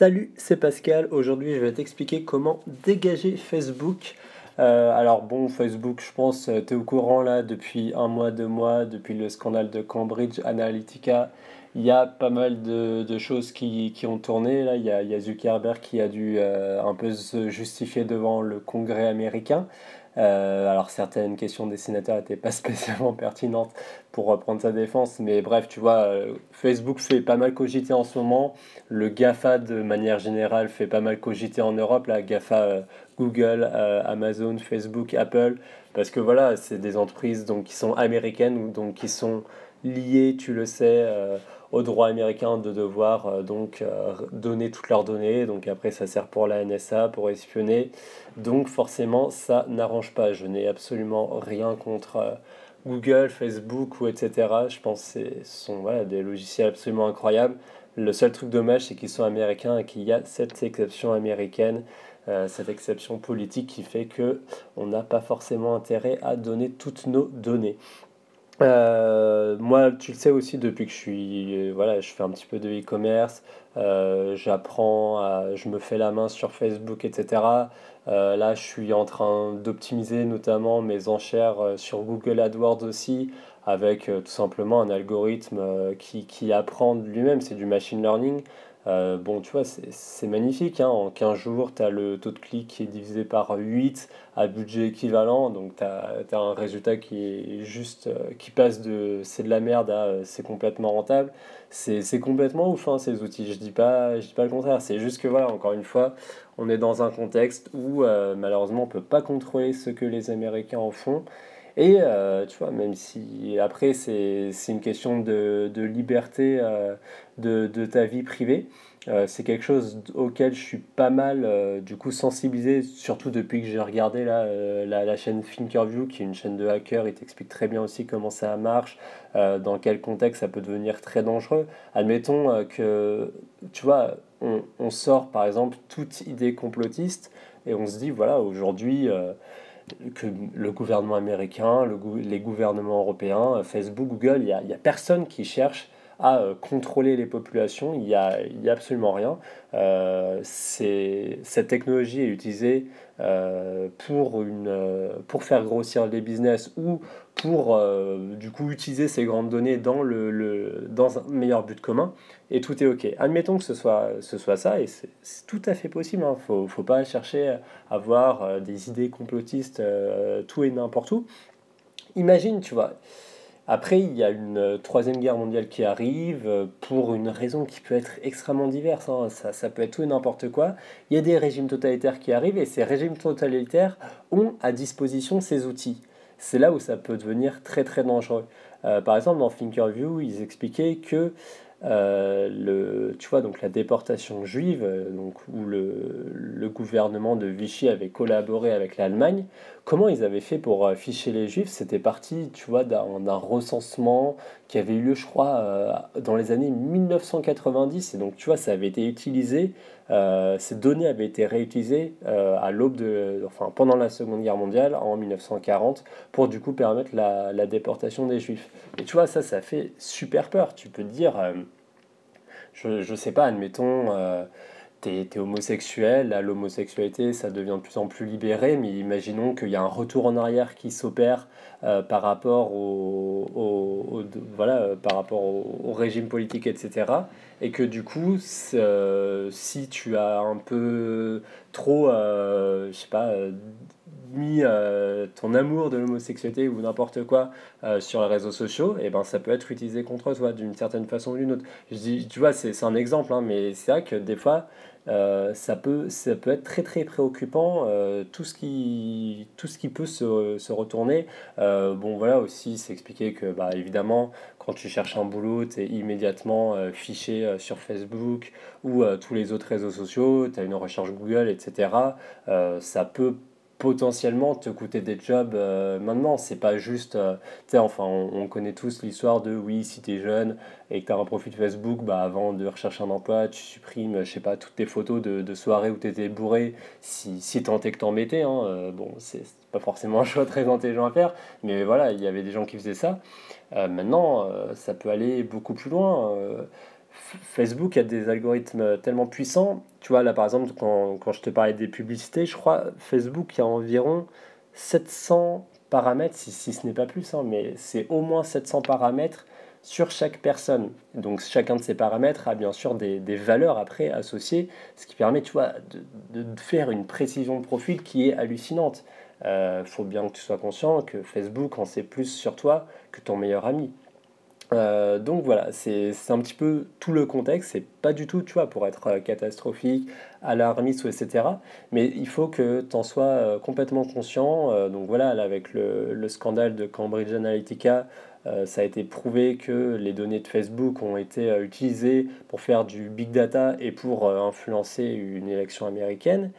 Salut, c'est Pascal. Aujourd'hui, je vais t'expliquer comment dégager Facebook. Euh, alors bon, Facebook, je pense, euh, tu es au courant là depuis un mois, deux mois, depuis le scandale de Cambridge Analytica. Il y a pas mal de, choses qui, ont tourné. Là, il y a, Zuckerberg qui a dû euh, un peu se justifier devant le Congrès américain. Euh, alors certaines questions des sénateurs n'étaient pas spécialement pertinentes pour reprendre sa défense, mais bref, tu vois, euh, Facebook fait pas mal cogiter en ce moment, le GAFA de manière générale fait pas mal cogiter en Europe, la GAFA euh, Google, Amazon, Facebook, Apple, parce que voilà, c'est des entreprises donc, qui sont américaines ou donc qui sont liées, tu le sais, au droit américain de devoir euh, donc euh, donner toutes leurs données. Donc après, ça sert pour la NSA, pour espionner. Donc forcément, ça n'arrange pas. Je n'ai absolument rien contre euh, Google, Facebook ou etc. Je pense que ce sont voilà, des logiciels absolument incroyables. Le seul truc dommage, c'est qu'ils sont américains et qu'il y a cette exception américaine, cette exception politique qui fait que on n'a pas forcément intérêt à donner toutes nos données. Euh, moi, tu le sais aussi, depuis que je suis, euh, voilà, je fais un petit peu de e-commerce, euh, j'apprends, je me fais la main sur Facebook, etc. là, je suis en train d'optimiser notamment mes enchères sur Google AdWords aussi, avec tout simplement un algorithme qui, qui apprend lui-même, c'est du machine learning. Euh, bon, tu vois, c'est magnifique. Hein. En 15 jours, tu as le taux de clic qui est divisé par 8 à budget équivalent. Donc, tu as, un résultat qui est juste, euh, qui passe de c'est de la merde à euh, c'est complètement rentable. C'est complètement ouf, hein, ces outils. Je dis pas, je dis pas le contraire. C'est juste que, voilà, encore une fois, on est dans un contexte où malheureusement, on peut pas contrôler ce que les Américains en font. Et euh, tu vois, même si après c'est une question de, de liberté euh, de, de, ta vie privée, euh, c'est quelque chose auquel je suis pas mal du coup sensibilisé, surtout depuis que j'ai regardé là, la, chaîne Thinkerview, qui est une chaîne de hackers, il t'explique très bien aussi comment ça marche, dans quel contexte ça peut devenir très dangereux. Admettons que, tu vois, on, on, sort par exemple toute idée complotiste et on se dit, voilà, aujourd'hui que le gouvernement américain, le, les gouvernements européens, Facebook, Google, il n'y a, personne qui cherche à euh, contrôler les populations, il n'y a, a, absolument rien. Euh, cette technologie est utilisée euh, pour, une, euh, pour faire grossir les business ou pour du coup utiliser ces grandes données dans, le, dans un meilleur but commun et tout est ok. Admettons que ce soit, ça et c'est tout à fait possible. Il hein. ne faut, pas chercher à avoir des idées complotistes tout et n'importe où. Imagine, tu vois, après, il y a une euh, troisième guerre mondiale qui arrive euh, pour une raison qui peut être extrêmement diverse. Hein. Ça, ça, peut être tout et n'importe quoi. Il y a des régimes totalitaires qui arrivent et ces régimes totalitaires ont à disposition ces outils. C'est là où ça peut devenir très très dangereux. Euh, par exemple, dans Thinkerview, ils expliquaient que euh, le, tu vois, donc la déportation juive, euh, donc, où le, le, gouvernement de Vichy avait collaboré avec l'Allemagne, comment ils avaient fait pour euh, ficher les juifs? C'était parti, tu vois, d'un recensement qui avait eu lieu, je crois, dans les années 1990. Et donc, tu vois, ça avait été utilisé, ces données avaient été réutilisées à l'aube de, enfin, pendant la Seconde Guerre mondiale, en 1940, pour du coup permettre la, la déportation des juifs. Et tu vois, ça, ça fait super peur. Tu peux te dire je, ne sais pas, admettons, euh, tu es, homosexuel, l'homosexualité, ça devient de plus en plus libéré, mais imaginons qu'il y a un retour en arrière qui s'opère euh, par rapport au, voilà, par rapport au, régime politique, etc. Et que du coup, euh, si tu as un peu trop, je sais pas, mis euh, ton amour de l'homosexualité ou n'importe quoi euh, sur les réseaux sociaux, et eh ben ça peut être utilisé contre toi d'une certaine façon ou d'une autre. Je dis, tu vois, c'est un exemple, hein, mais c'est vrai que des fois, euh, ça, peut, ça peut être très très préoccupant, tout, ce qui, tout ce qui peut se, se retourner. bon, voilà aussi, c'est expliqué que, bah, évidemment, quand tu cherches un boulot, tu es immédiatement fiché sur Facebook ou tous les autres réseaux sociaux, tu as une recherche Google, etc. ça peut potentiellement te coûter des jobs euh, maintenant. C'est pas juste, euh, enfin, on, connaît tous l'histoire de oui, si tu es jeune et que tu as un profil Facebook, bah, avant de rechercher un emploi, tu supprimes, je sais pas, toutes tes photos de, de soirées où tu étais bourré, si, si tant est que t'en mettais. Hein, euh, bon, c'est pas forcément un choix très intelligent à faire, mais voilà, il y avait des gens qui faisaient ça. maintenant, ça peut aller beaucoup plus loin Facebook a des algorithmes tellement puissants. Tu vois, là par exemple, quand, quand je te parlais des publicités, je crois Facebook, a environ 700 paramètres, si, si ce n'est pas plus, hein, mais c'est au moins 700 paramètres sur chaque personne. Donc chacun de ces paramètres a bien sûr des, des valeurs après associées, ce qui permet tu vois, de, de, faire une précision de profil qui est hallucinante. Il euh, faut bien que tu sois conscient que Facebook en sait plus sur toi que ton meilleur ami. Euh, donc voilà, c'est un petit peu tout le contexte. C'est pas du tout, tu vois, pour être euh, catastrophique, alarmiste, etc. Mais il faut que tu en sois euh, complètement conscient. donc voilà, là, avec le, le, scandale de Cambridge Analytica, ça a été prouvé que les données de Facebook ont été utilisées pour faire du big data et pour influencer une élection américaine.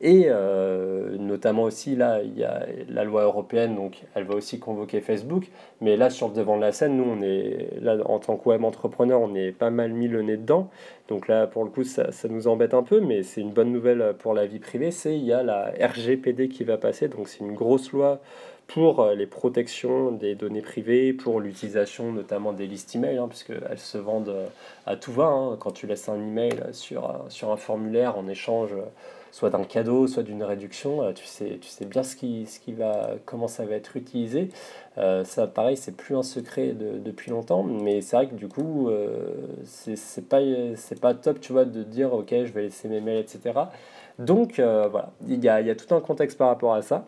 Et euh, notamment aussi, là, il y a la loi européenne, donc elle va aussi convoquer Facebook. Mais là, sur le devant de la scène, nous, on est, là, en tant que entrepreneur, on est pas mal mis le nez dedans. Donc là, pour le coup, ça, ça nous embête un peu, mais c'est une bonne nouvelle pour la vie privée. C'est il y a la RGPD qui va passer, donc c'est une grosse loi pour les protections des données privées, pour l'utilisation notamment des listes email, hein, puisqu'elles se vendent à tout va. Hein, quand tu laisses un email sur, sur un formulaire en échange soit d'un cadeau, soit d'une réduction. Euh, tu, sais, tu sais bien ce qui, ce qui va, comment ça va être utilisé. Euh, ça, pareil, c'est plus un secret de, depuis longtemps, mais c'est vrai que du coup, euh, c'est pas, pas top, tu vois, de dire, ok, je vais laisser mes mails, etc. Donc, euh, voilà, il y a, y a tout un contexte par rapport à ça.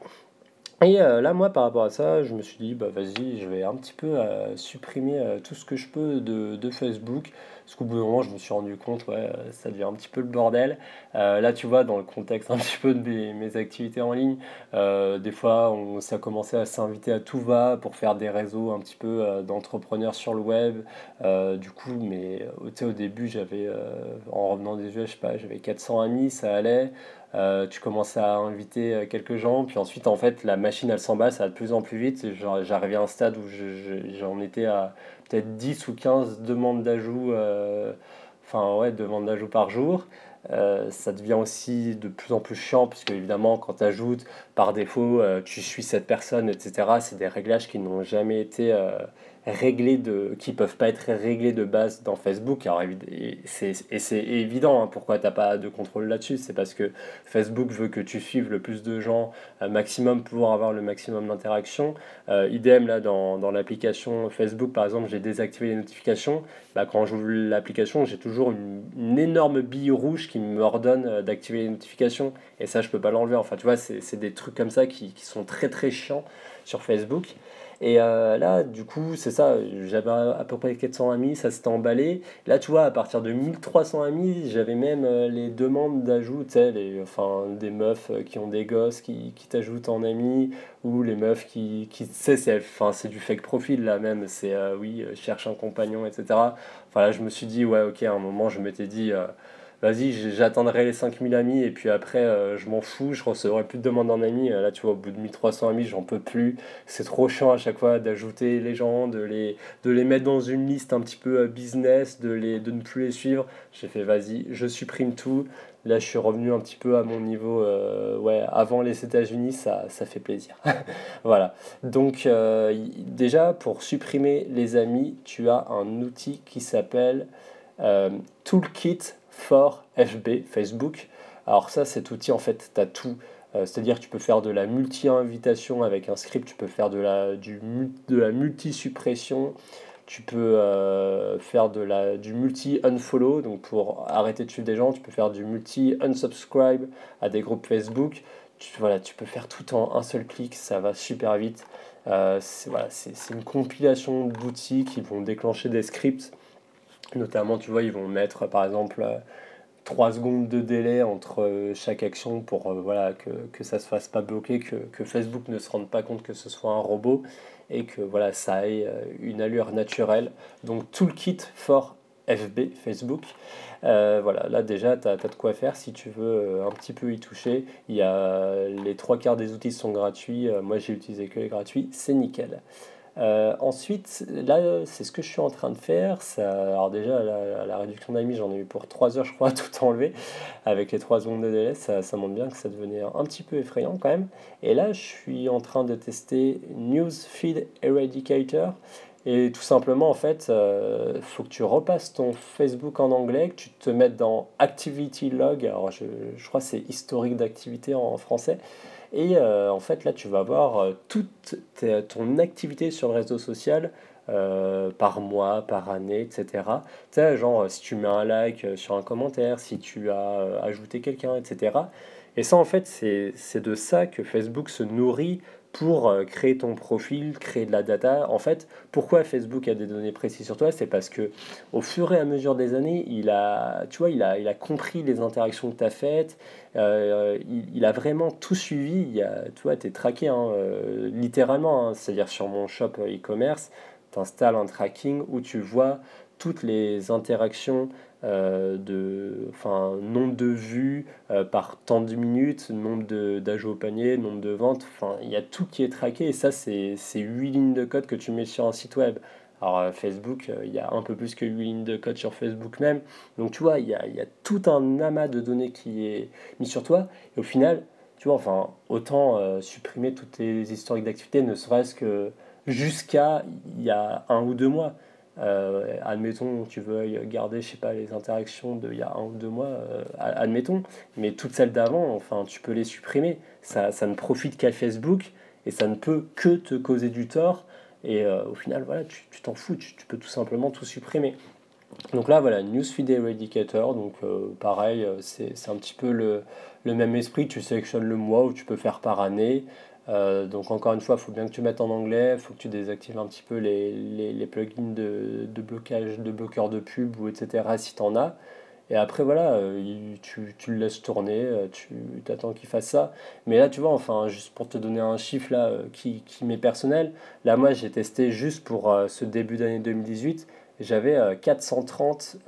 Et là, moi, par rapport à ça, je me suis dit, bah vas-y, je vais un petit peu supprimer tout ce que je peux de, de Facebook. Parce qu'au bout d'un moment, je me suis rendu compte, ouais, ça devient un petit peu le bordel. Euh, là, tu vois, dans le contexte un petit peu de mes, activités en ligne, euh, des fois, on, ça a commencé à s'inviter à tout va pour faire des réseaux un petit peu euh, d'entrepreneurs sur le web. du coup, mais au début, j'avais, en revenant des jeux, je sais pas, j'avais 400 amis, ça allait. tu commences à inviter quelques gens, puis ensuite, en fait, la machine, elle s'emballe, ça va de plus en plus vite. J'arrivais à un stade où j'en étais à peut-être 10 ou 15 demandes d'ajout, euh, enfin ouais, demandes d'ajout par jour. Euh, ça devient aussi de plus en plus chiant, puisque évidemment, quand tu ajoutes par défaut, euh, tu suis cette personne, etc., c'est des réglages qui n'ont jamais été réglés de, qui peuvent pas être réglés de base dans Facebook. Alors, et c'est évident hein, pourquoi tu n'as pas de contrôle là-dessus? C'est parce que Facebook veut que tu suives le plus de gens un maximum pour avoir le maximum d'interaction. Euh, idem, là, dans, dans l'application Facebook, par exemple, j'ai désactivé les notifications. Bah, quand j'ouvre l'application, j'ai toujours une, énorme bille rouge qui me ordonne euh, d'activer les notifications. Et ça, je peux pas l'enlever. Enfin, tu vois, c'est des trucs comme ça qui, qui sont très très chiants sur Facebook. Et euh, là, du coup, c'est ça, j'avais à peu près 400 amis, ça s'était emballé. Là, tu vois, à partir de 1300 amis, j'avais même euh, les demandes d'ajout, tu sais, enfin, des meufs euh, qui ont des gosses qui, qui t'ajoutent en amis, ou les meufs qui, qui tu sais, c'est du fake profil là même, c'est oui, cherche un compagnon, etc. Enfin là, je me suis dit, ouais, ok, à un moment, je m'étais dit vas-y, j'attendrai les 5000 amis et puis après, euh, je m'en fous, je recevrai plus de demandes en amis. Là, tu vois, au bout de 1300 amis, j'en peux plus. C'est trop chiant à chaque fois d'ajouter les gens, de les, de les mettre dans une liste un petit peu euh, business, de, ne plus les suivre. J'ai fait, vas-y, je supprime tout. Là, je suis revenu un petit peu à mon niveau, euh, avant les États-Unis, ça fait plaisir. voilà. Donc, déjà, pour supprimer les amis, tu as un outil qui s'appelle Toolkit for FB, Facebook. Alors ça, cet outil, en fait, tu tout. Euh, c'est-à-dire que tu peux faire de la multi-invitation avec un script, tu peux faire de la, multi-suppression, tu peux euh, faire de la, du multi-unfollow, donc pour arrêter de suivre des gens, tu peux faire du multi-unsubscribe à des groupes Facebook. Tu, voilà, tu peux faire tout en un seul clic, ça va super vite. Euh, c'est une compilation d'outils qui vont déclencher des scripts Notamment, tu vois, ils vont mettre par exemple 3 euh, secondes de délai entre euh, chaque action pour euh, voilà, que, ça ne se fasse pas bloquer, que, Facebook ne se rende pas compte que ce soit un robot et que voilà, ça ait une allure naturelle. Donc Toolkit for FB, Facebook. voilà, là déjà, tu as, de quoi faire si tu veux un petit peu y toucher. Il y les trois quarts des outils sont gratuits. moi, j'ai utilisé que les gratuits. C'est nickel. Euh, ensuite, là, c'est ce que je suis en train de faire. Ça, alors déjà, la, réduction d'amis, j'en ai eu pour 3 heures, je crois, tout enlevé. Avec les 3 secondes de délai, ça, ça, montre bien que ça devenait un petit peu effrayant quand même. Et là, je suis en train de tester Newsfeed Eradicator. Et tout simplement, en fait, il euh, faut que tu repasses ton Facebook en anglais, que tu te mettes dans Activity Log. Alors, je, je crois que c'est historique d'activité en, français. Et euh, en fait, là, tu vas voir euh, toute ton activité sur le réseau social par mois, par année, etc. Tu sais, genre, si tu mets un like sur un commentaire, si tu as ajouté quelqu'un, etc. Et ça, en fait, c'est de ça que Facebook se nourrit pour euh, créer ton profil, créer de la data. En fait, pourquoi Facebook a des données précises sur toi C'est parce que au fur et à mesure des années, il a, tu vois, il a, il a compris les interactions que tu as faites, euh, il, a vraiment tout suivi. Il a, tu vois, tu es traqué hein, euh, littéralement, hein. c'est-à-dire sur mon shop e-commerce, tu installes un tracking où tu vois toutes les interactions de, enfin, nombre de vues euh, par temps de minutes, nombre d'ajouts au panier, nombre de ventes, enfin, il y a tout qui est traqué et ça, c'est 8 lignes de code que tu mets sur un site web. Alors euh, Facebook, il y a un peu plus que 8 lignes de code sur Facebook même. Donc tu vois, il y a, y a, tout un amas de données qui est mis sur toi. Et au final, tu vois, enfin, autant supprimer toutes tes historiques d'activité, ne serait-ce que jusqu'à il y a un ou deux mois. Euh, admettons, tu veux garder, je sais pas, les interactions d'il y a un ou deux mois, euh, admettons, mais toutes celles d'avant, enfin, tu peux les supprimer. Ça, ça ne profite qu'à Facebook et ça ne peut que te causer du tort. Et euh, au final, voilà, tu t'en fous, tu, peux tout simplement tout supprimer. Donc là, voilà, Newsfeed Eradicator, donc pareil, c'est un petit peu le, le, même esprit, tu sélectionnes le mois où tu peux faire par année, euh, donc encore une fois, il faut bien que tu mettes en anglais, il faut que tu désactives un petit peu les, les, les plugins de, de, blocage, de bloqueurs de pub, ou etc. si tu en as. Et après, voilà, euh, tu, tu, le laisses tourner, euh, tu t'attends qu'il fasse ça. Mais là, tu vois, enfin, juste pour te donner un chiffre là, qui, qui m'est personnel, là, moi, j'ai testé juste pour ce début d'année 2018, j'avais 430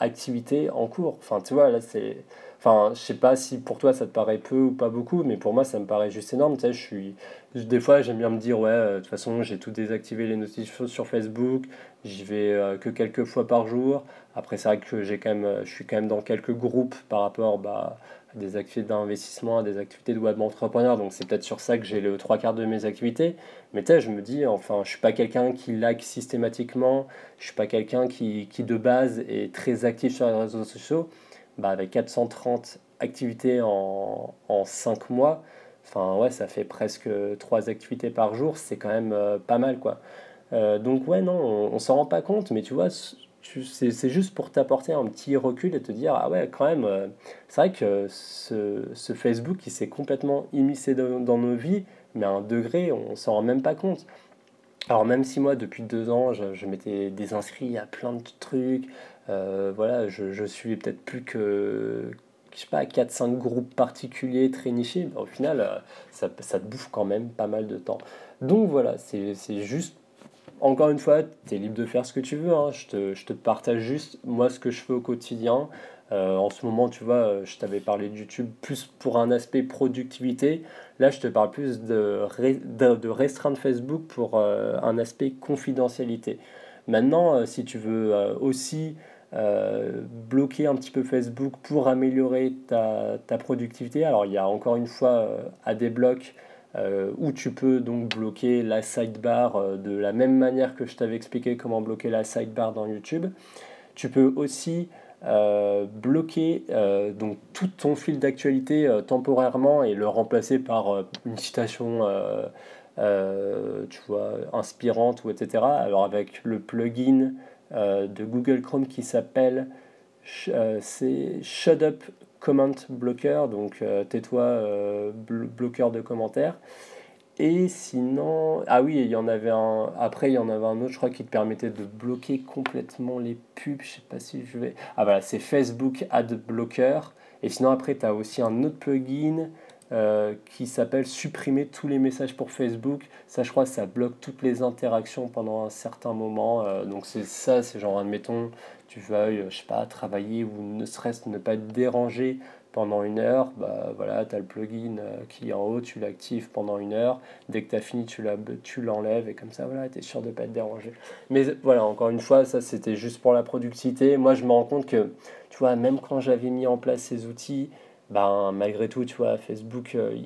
activités en cours. Enfin, tu vois, là, c'est Enfin, je sais pas si pour toi ça te paraît peu ou pas beaucoup, mais pour moi ça me paraît juste énorme. Tu sais, je suis, des fois j'aime bien me dire, ouais, euh, de toute façon j'ai tout désactivé les notifications sur Facebook, j'y vais euh, que quelques fois par jour. Après, c'est vrai que j'ai quand même, euh, je suis quand même dans quelques groupes par rapport bah, des activités d'investissement, à des activités de web entrepreneur. Donc c'est peut-être sur ça que j'ai les trois quarts de mes activités. Mais tu sais, je me dis, enfin, je suis pas quelqu'un qui like systématiquement, je suis pas quelqu'un qui, qui de base est très actif sur les réseaux sociaux bah, avec 430 activités en, en 5 mois, enfin ouais, ça fait presque 3 activités par jour, c'est quand même euh, pas mal quoi. Euh, donc ouais, non, on, s'en rend pas compte, mais tu vois, c'est juste pour t'apporter un petit recul et te dire, ah ouais, quand même, euh, c'est vrai que ce, ce Facebook, il s'est complètement immiscé dans, dans, nos vies, mais à un degré, on s'en rend même pas compte. Alors même si moi, depuis deux ans, je, je m'étais désinscrit à plein de trucs, euh, voilà, je, je suis peut-être plus que, je sais pas, 4-5 groupes particuliers très nichés, au final, euh, ça, ça, te bouffe quand même pas mal de temps. Donc voilà, c'est juste, encore une fois, tu es libre de faire ce que tu veux, hein. je, te, je, te, partage juste moi ce que je fais au quotidien. Euh, en ce moment, tu vois, je t'avais parlé de YouTube plus pour un aspect productivité. Là, je te parle plus de, de, restreindre Facebook pour un aspect confidentialité. Maintenant, si tu veux aussi euh, bloquer un petit peu Facebook pour améliorer ta, ta, productivité. Alors il y a encore une fois euh, à des blocs euh, où tu peux donc bloquer la sidebar de la même manière que je t'avais expliqué comment bloquer la sidebar dans YouTube. Tu peux aussi bloquer donc tout ton fil d'actualité temporairement et le remplacer par une citation tu vois, inspirante ou etc. Alors avec le plugin euh, de Google Chrome qui s'appelle euh, c'est Shut Up Comment Blocker, donc euh, tais-toi bloqueur de commentaires. Et sinon, ah oui, il y en avait un. Après, il y en avait un autre, je crois, qui te permettait de bloquer complètement les pubs. Je sais pas si je vais. Ah voilà, c'est Facebook Ad Blocker. Et sinon, après, tu as aussi un autre plugin euh, qui s'appelle supprimer tous les messages pour Facebook. Ça, je crois, ça bloque toutes les interactions pendant un certain moment. Euh, donc c'est ça, c'est genre, admettons, tu veuilles, je sais pas, travailler ou ne serait-ce ne pas être dérangé pendant une heure, bah voilà, tu as le plugin euh, qui est en haut, tu l'actives pendant une heure, dès que tu as fini, tu l'enlèves et comme ça, voilà, tu es sûr de ne pas être dérangé. Mais voilà, encore une fois, ça c'était juste pour la productivité. Moi, je me rends compte que, tu vois, même quand j'avais mis en place ces outils, ben, malgré tout, tu vois, Facebook, euh,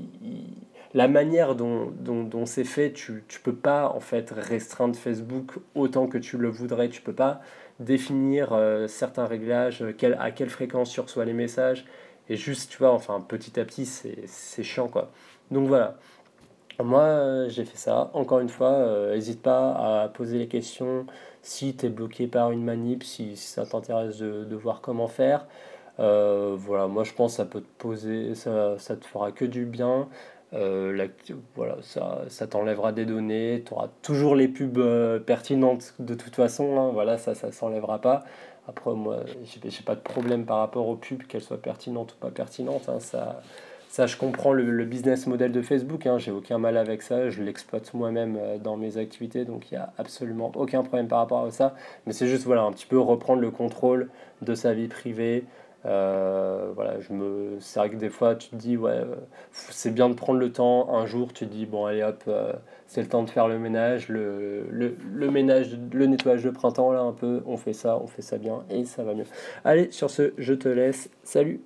la manière dont, dont, c'est fait, tu ne peux pas en fait restreindre Facebook autant que tu le voudrais. Tu peux pas définir euh, certains réglages, quel, à quelle fréquence tu reçois les messages. Et juste, tu vois, enfin, petit à petit, c'est chiant, quoi. Donc voilà. Moi, euh, j'ai fait ça. Encore une fois, n'hésite pas à poser les questions si tu es bloqué par une manip, si, ça t'intéresse de, de, voir comment faire. voilà, moi je pense que ça peut te poser, ça te fera que du bien. Euh, voilà, ça, ça t'enlèvera des données, tu auras toujours les pubs euh, pertinentes de toute façon, hein, voilà, ça, ça s'enlèvera pas. Après, moi, j'ai pas de problème par rapport aux pubs, qu'elles soient pertinentes ou pas pertinentes. Hein, ça, ça, je comprends le, business model de Facebook, hein, j'ai aucun mal avec ça, je l'exploite moi-même euh, dans mes activités, donc il n'y a absolument aucun problème par rapport à ça. Mais c'est juste, voilà, un petit peu reprendre le contrôle de sa vie privée, euh, voilà, je me... C'est vrai que des fois, tu te dis, ouais, euh, c'est bien de prendre le temps. Un jour, tu te dis, bon, allez hop, euh, c'est le temps de faire le ménage, le, le, le, ménage, le nettoyage de printemps, là, un peu. On fait ça, on fait ça bien et ça va mieux. Allez, sur ce, je te laisse. Salut!